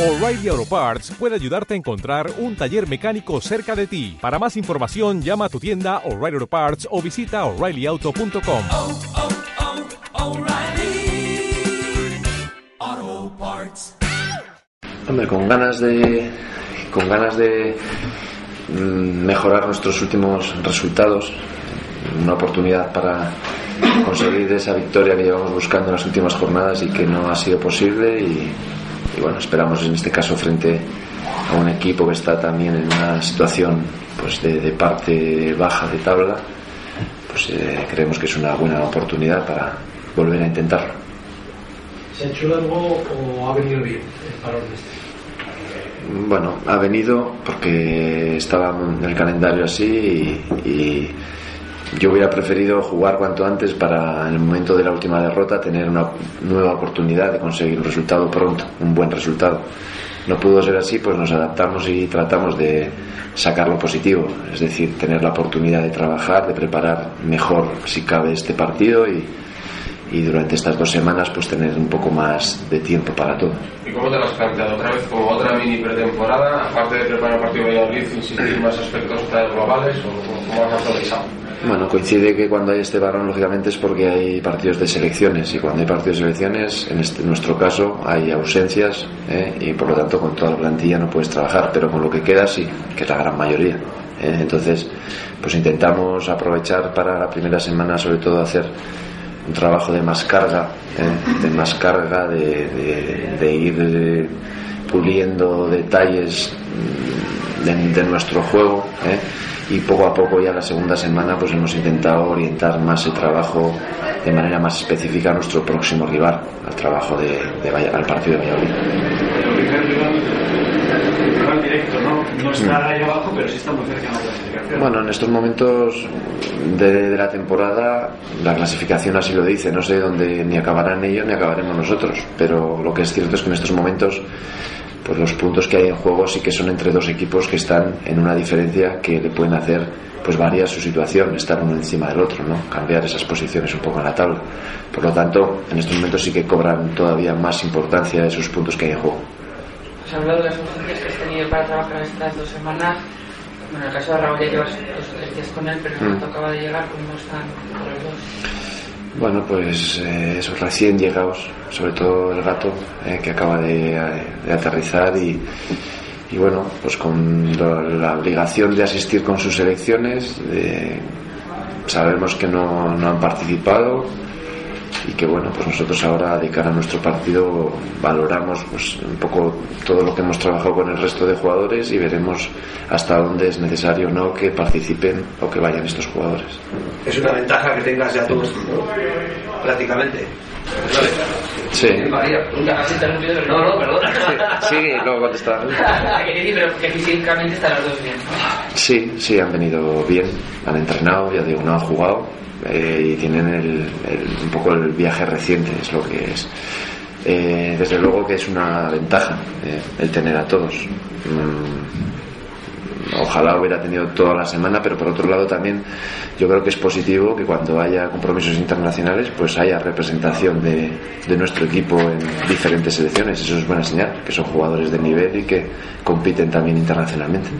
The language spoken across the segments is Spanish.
O'Reilly Auto Parts puede ayudarte a encontrar un taller mecánico cerca de ti. Para más información, llama a tu tienda O'Reilly Auto Parts o visita oreillyauto.com. oh, oh, Parts. Hombre, con ganas de con ganas de mm, mejorar nuestros últimos resultados, una oportunidad para conseguir esa victoria que llevamos buscando en las últimas jornadas y que no ha sido posible y, y bueno, esperamos en este caso frente a un equipo que está también en una situación pues de, de parte baja de tabla, pues eh, creemos que es una buena oportunidad para volver a intentarlo. ¿Se ha hecho largo o ha venido bien el parón este? Bueno, ha venido porque estaba en el calendario así y, y yo hubiera preferido jugar cuanto antes para en el momento de la última derrota tener una nueva oportunidad de conseguir un resultado pronto, un buen resultado. No pudo ser así, pues nos adaptamos y tratamos de sacar lo positivo, es decir, tener la oportunidad de trabajar, de preparar mejor si cabe este partido y, y durante estas dos semanas pues tener un poco más de tiempo para todo. ¿Y cómo te lo has planteado? ¿Otra vez como otra mini pretemporada? Aparte de preparar el partido de Valladolid, insistir más aspectos globales o cómo- has actualizado? Bueno, coincide que cuando hay este varón, lógicamente, es porque hay partidos de selecciones. Y cuando hay partidos de selecciones, en este- nuestro caso, hay ausencias. ¿eh? Y por lo tanto, con toda la plantilla no puedes trabajar. Pero con lo que queda, sí, que es la gran mayoría. ¿eh? Entonces, pues intentamos aprovechar para la primera semana, sobre todo, hacer un trabajo de más carga, ¿eh? de más carga, de, ir puliendo detalles mm, de, nuestro juego ¿eh? y poco a poco ya la segunda semana pues hemos intentado orientar más el trabajo de manera más específica a nuestro próximo rival, al trabajo de, al partido de Valladolid. El primer rival, el rival directo, ¿no? No está ahí abajo, pero sí está muy cerca de la clasificación. Bueno, en estos momentos de, de la temporada la clasificación así lo dice. No sé dónde ni acabarán ellos ni acabaremos nosotros. Pero lo que es cierto es que en estos momentos pues los puntos que hay en juego sí que son entre dos equipos que están en una diferencia que le pueden hacer pues variar su situación, estar uno encima del otro, ¿no? Cambiar esas posiciones un poco en la tabla. Por lo tanto, en estos momentos sí que cobran todavía más importancia esos puntos que hay en juego. Has hablado de las urgencias que para trabajar estas dos semanas. Bueno, en el caso de Raúl ya llevas dos o tres días con él, pero el Mm. acaba de llegar. ¿Cómo están los dos? Bueno, pues eh, esos recién llegados, sobre todo el gato, eh, que acaba de, de aterrizar y, y bueno, pues con lo- la obligación de asistir con sus selecciones, de- sabemos que no, no han participado y que bueno, pues nosotros ahora de cara a nuestro partido valoramos pues un poco todo lo que hemos trabajado con el resto de jugadores y veremos hasta dónde es necesario o no que participen o que vayan estos jugadores. Es una ventaja que tengas ya todos, prácticamente. Es una ventaja. Sí. María, pregunta, has interrumpido, pero no, no, perdona. Sí, luego contestar. Que decir, pero que físicamente están los dos bien. Sí, sí, han venido bien, han entrenado, ya digo, no han jugado eh, y tienen el, el- un poco el viaje reciente, es lo que es. Eh, desde luego que es una ventaja eh, el tener a todos. Mm, ojalá hubiera tenido toda la semana, pero por otro lado también yo creo que es positivo que cuando haya compromisos internacionales pues haya representación de, de nuestro equipo en diferentes selecciones. Eso es buena señal, que son jugadores de nivel y que compiten también internacionalmente.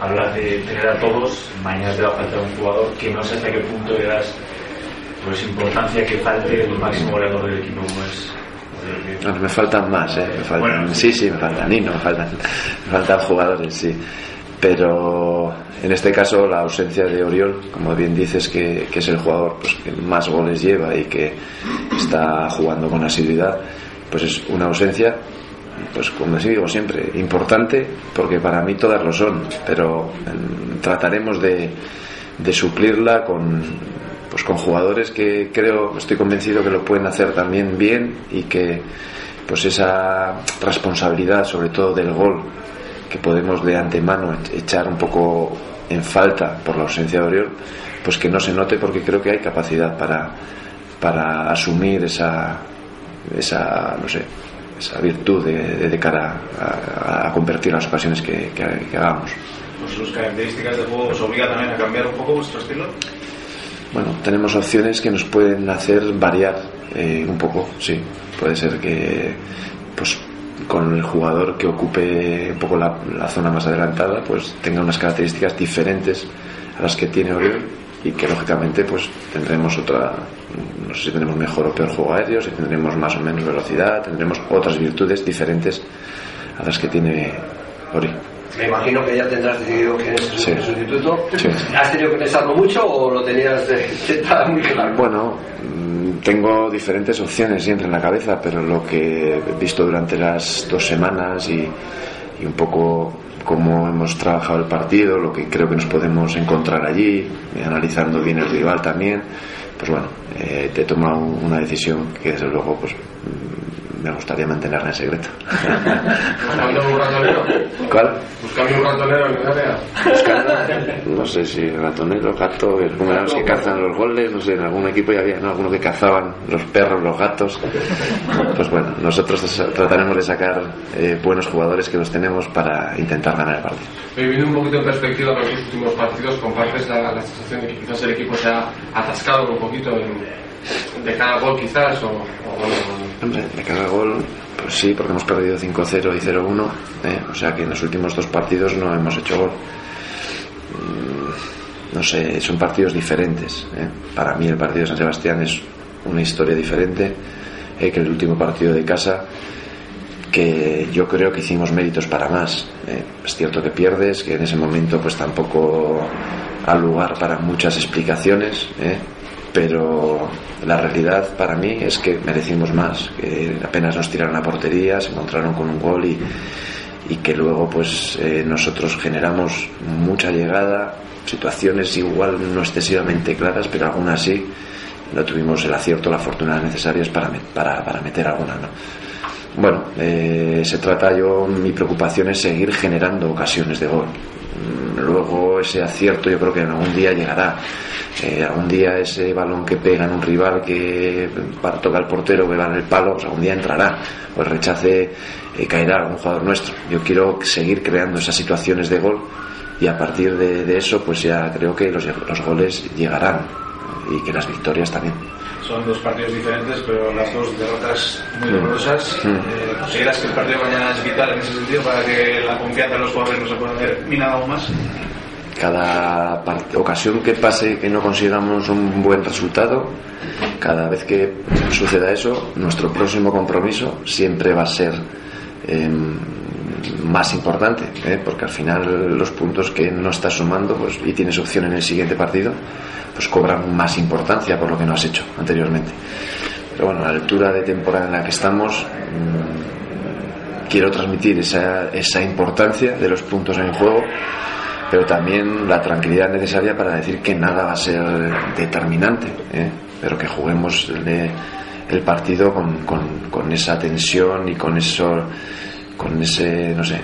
Hablas de tener a todos, mañana te va a faltar un jugador que no sé hasta qué punto le das pues, importancia que falte el máximo goleador del equipo, como es No, me faltan más, ¿eh? Me faltan, Bueno. sí, sí, me faltan, y no, me faltan, me faltan jugadores, sí. Pero en este caso la ausencia de Oriol, como bien dices, que, que es el jugador pues, que más goles lleva y que está jugando con asiduidad, pues es una ausencia, pues como digo siempre, importante, porque para mí todas lo son, pero mm, trataremos de, de suplirla con, pues con jugadores que creo, estoy convencido que lo pueden hacer también bien y que pues esa responsabilidad sobre todo del gol que podemos de antemano echar un poco en falta por la ausencia de Oriol, pues que no se note porque creo que hay capacidad para, para asumir esa, esa, no sé, esa virtud de, de- de cara a, a convertir las ocasiones que, que- que hagamos. pues, sus características de juego os obliga también a cambiar un poco vuestro estilo. Bueno, tenemos opciones que nos pueden hacer variar eh, un poco, sí. Puede ser que, pues, con el jugador que ocupe un poco la, zona más adelantada, pues tenga unas características diferentes a las que tiene Oriol y que lógicamente pues tendremos otra, no sé si tendremos mejor o peor juego aéreo, si tendremos más o menos velocidad, tendremos otras virtudes diferentes a las que tiene Ori. Me imagino que ya tendrás decidido quién es Sí. el sustituto. Sí. ¿Has tenido que pensarlo mucho o lo tenías de, de- muy claro? Bueno, mm, tengo diferentes opciones siempre en la cabeza, pero lo que he visto durante las dos semanas y, y un poco cómo hemos trabajado el partido, lo que creo que nos podemos encontrar allí, eh, analizando bien el rival también, pues bueno, eh, te he tomado una decisión que desde luego pues mm, me gustaría mantenerla en secreto. Buscando un ratonero. ¿Cuál? Buscando un ratonero en área. No sé si ratonero, gato, el- como eran los que cazan los goles, no sé, en algún equipo ya había, ¿no? Algunos que cazaban los perros, los gatos. Pues bueno, nosotros trataremos de sacar eh, buenos jugadores que los tenemos para intentar ganar el partido. Oye, viendo un poquito en perspectiva los últimos partidos, compartes la, la sensación de que quizás el equipo se ha atascado un poquito en- de cada gol quizás o, o bueno, Hombre, de cada gol, pues sí, porque hemos perdido 5-0 y 0-1, ¿eh? o sea que en los últimos dos partidos no hemos hecho gol. Mm, No sé, son partidos diferentes. ¿eh? Para mí el partido de San Sebastián es una historia diferente eh, que el último partido de casa, que yo creo que hicimos méritos para más. Es cierto que pierdes, que en ese momento pues tampoco ha lugar para muchas explicaciones. Pero la realidad para mí es que merecimos más, que apenas nos tiraron a portería, se encontraron con un gol y, y que luego pues eh, nosotros generamos mucha llegada, situaciones igual no excesivamente claras, pero aún así no tuvimos el acierto, la fortuna necesarias para, para, para meter alguna. ¿no? Bueno, eh, se trata yo, mi preocupación es seguir generando ocasiones de gol. Mm, Luego ese acierto yo creo que algún día llegará. Eh, algún día ese balón que pega en un rival que para tocar al portero que va en el palo, pues algún día entrará. El rechace eh, caerá algún jugador nuestro. Yo quiero seguir creando esas situaciones de gol y a partir de, de eso pues ya creo que los, los goles llegarán y que las victorias también. Son dos partidos diferentes, pero las dos derrotas muy dolorosas. Mm. Eh, ¿Consideras que el partido de mañana es vital en ese sentido para que la confianza de los jugadores no se pueda ver minada aún más? cada ocasión que pase que no consigamos un buen resultado, cada vez que suceda eso, nuestro próximo compromiso siempre va a ser eh, más importante, ¿eh? porque al final los puntos que no estás sumando pues, y tienes opción en el siguiente partido, pues cobran más importancia por lo que no has hecho anteriormente. Pero bueno, a la altura de temporada en la que estamos, mm, quiero transmitir esa, esa importancia de los puntos en juego pero también la tranquilidad necesaria para decir que nada va a ser determinante, ¿eh? pero que juguemos el, el partido con- con esa tensión y con eso, con ese, no sé,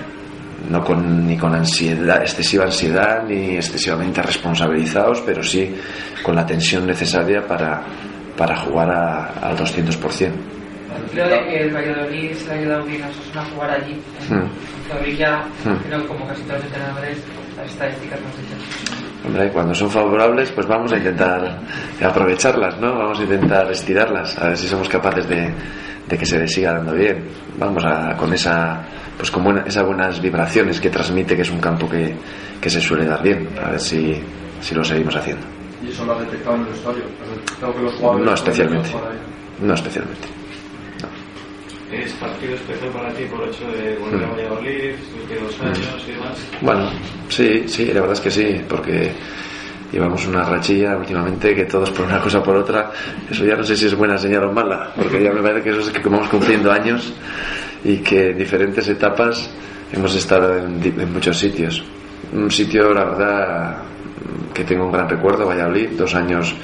no con, ni con ansiedad, excesiva ansiedad ni excesivamente responsabilizados, pero sí con la tensión necesaria para, para jugar a- al 200%. Creo de que el Valladolid se ha ayudado bien a Osasuna a jugar allí. Hmm. En Zorrilla, Hmm. creo como casi todos los entrenadores, las estadísticas nos dicen. Hombre, cuando son favorables, pues vamos a intentar aprovecharlas, ¿no? Vamos a intentar estirarlas, a ver si somos capaces de, de que se les siga dando bien. Vamos a, con esa, pues con buena- esas buenas vibraciones que transmite, que es un campo que, que se suele dar bien, a ver si, si lo seguimos haciendo. y eso lo has detectado en el vestuario. Has detectado que los jugadores No especialmente, no especialmente. ¿Es partido especial para ti por el hecho de volver a Mm. Valladolid, estuviste dos años y demás? Bueno, sí, sí, la verdad es que sí, porque llevamos una rachilla últimamente que todos por una cosa o por otra, eso ya no sé si es buena señal o mala, porque ya me parece que eso es que vamos cumpliendo años y que en diferentes etapas hemos estado en, en muchos sitios. Un sitio, la verdad, que tengo un gran recuerdo, Valladolid, dos años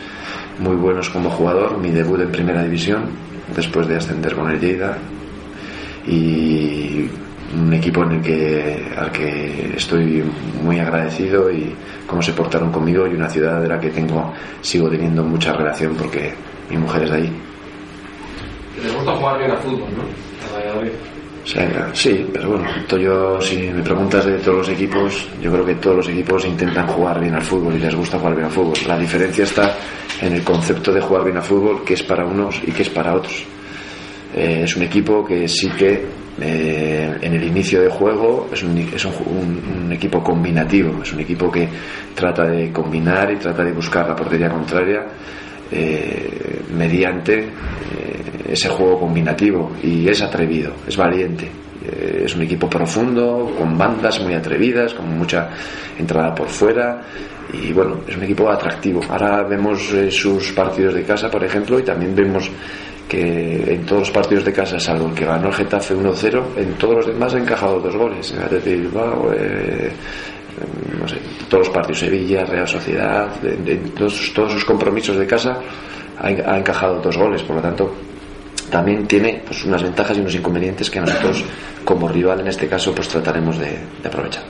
muy buenos como jugador, mi debut en primera división, después de ascender con el Lleida, un equipo en el que al que estoy muy agradecido y cómo se portaron conmigo y una ciudad de la que tengo sigo teniendo mucha relación porque mi mujer es de ahí Les gusta jugar bien a fútbol, ¿no? O sea, sí, pero bueno, yo si me preguntas de todos los equipos, yo creo que todos los equipos intentan jugar bien al fútbol y les gusta jugar bien al fútbol. La diferencia está en el concepto de jugar bien al fútbol, que es para unos y que es para otros. Eh, es un equipo que sí que eh, en el inicio de juego es, un, es un, equipo combinativo, es un equipo que trata de combinar y trata de buscar la portería contraria eh, mediante eh, ese juego combinativo y es atrevido, es valiente. Es un equipo profundo, con bandas muy atrevidas, con mucha entrada por fuera y bueno, es un equipo atractivo. Ahora vemos sus partidos de casa, por ejemplo, y también vemos que en todos los partidos de casa, salvo el que ganó el Getafe 1-0, en todos los demás ha encajado dos goles. En Athletic de Bilbao, no sé, todos los partidos, Sevilla, Real Sociedad, de todos, sus compromisos de casa ha, ha encajado dos goles. Por lo tanto, también tiene pues, unas ventajas y unos inconvenientes que nosotros, como rival en este caso, pues trataremos de aprovechar.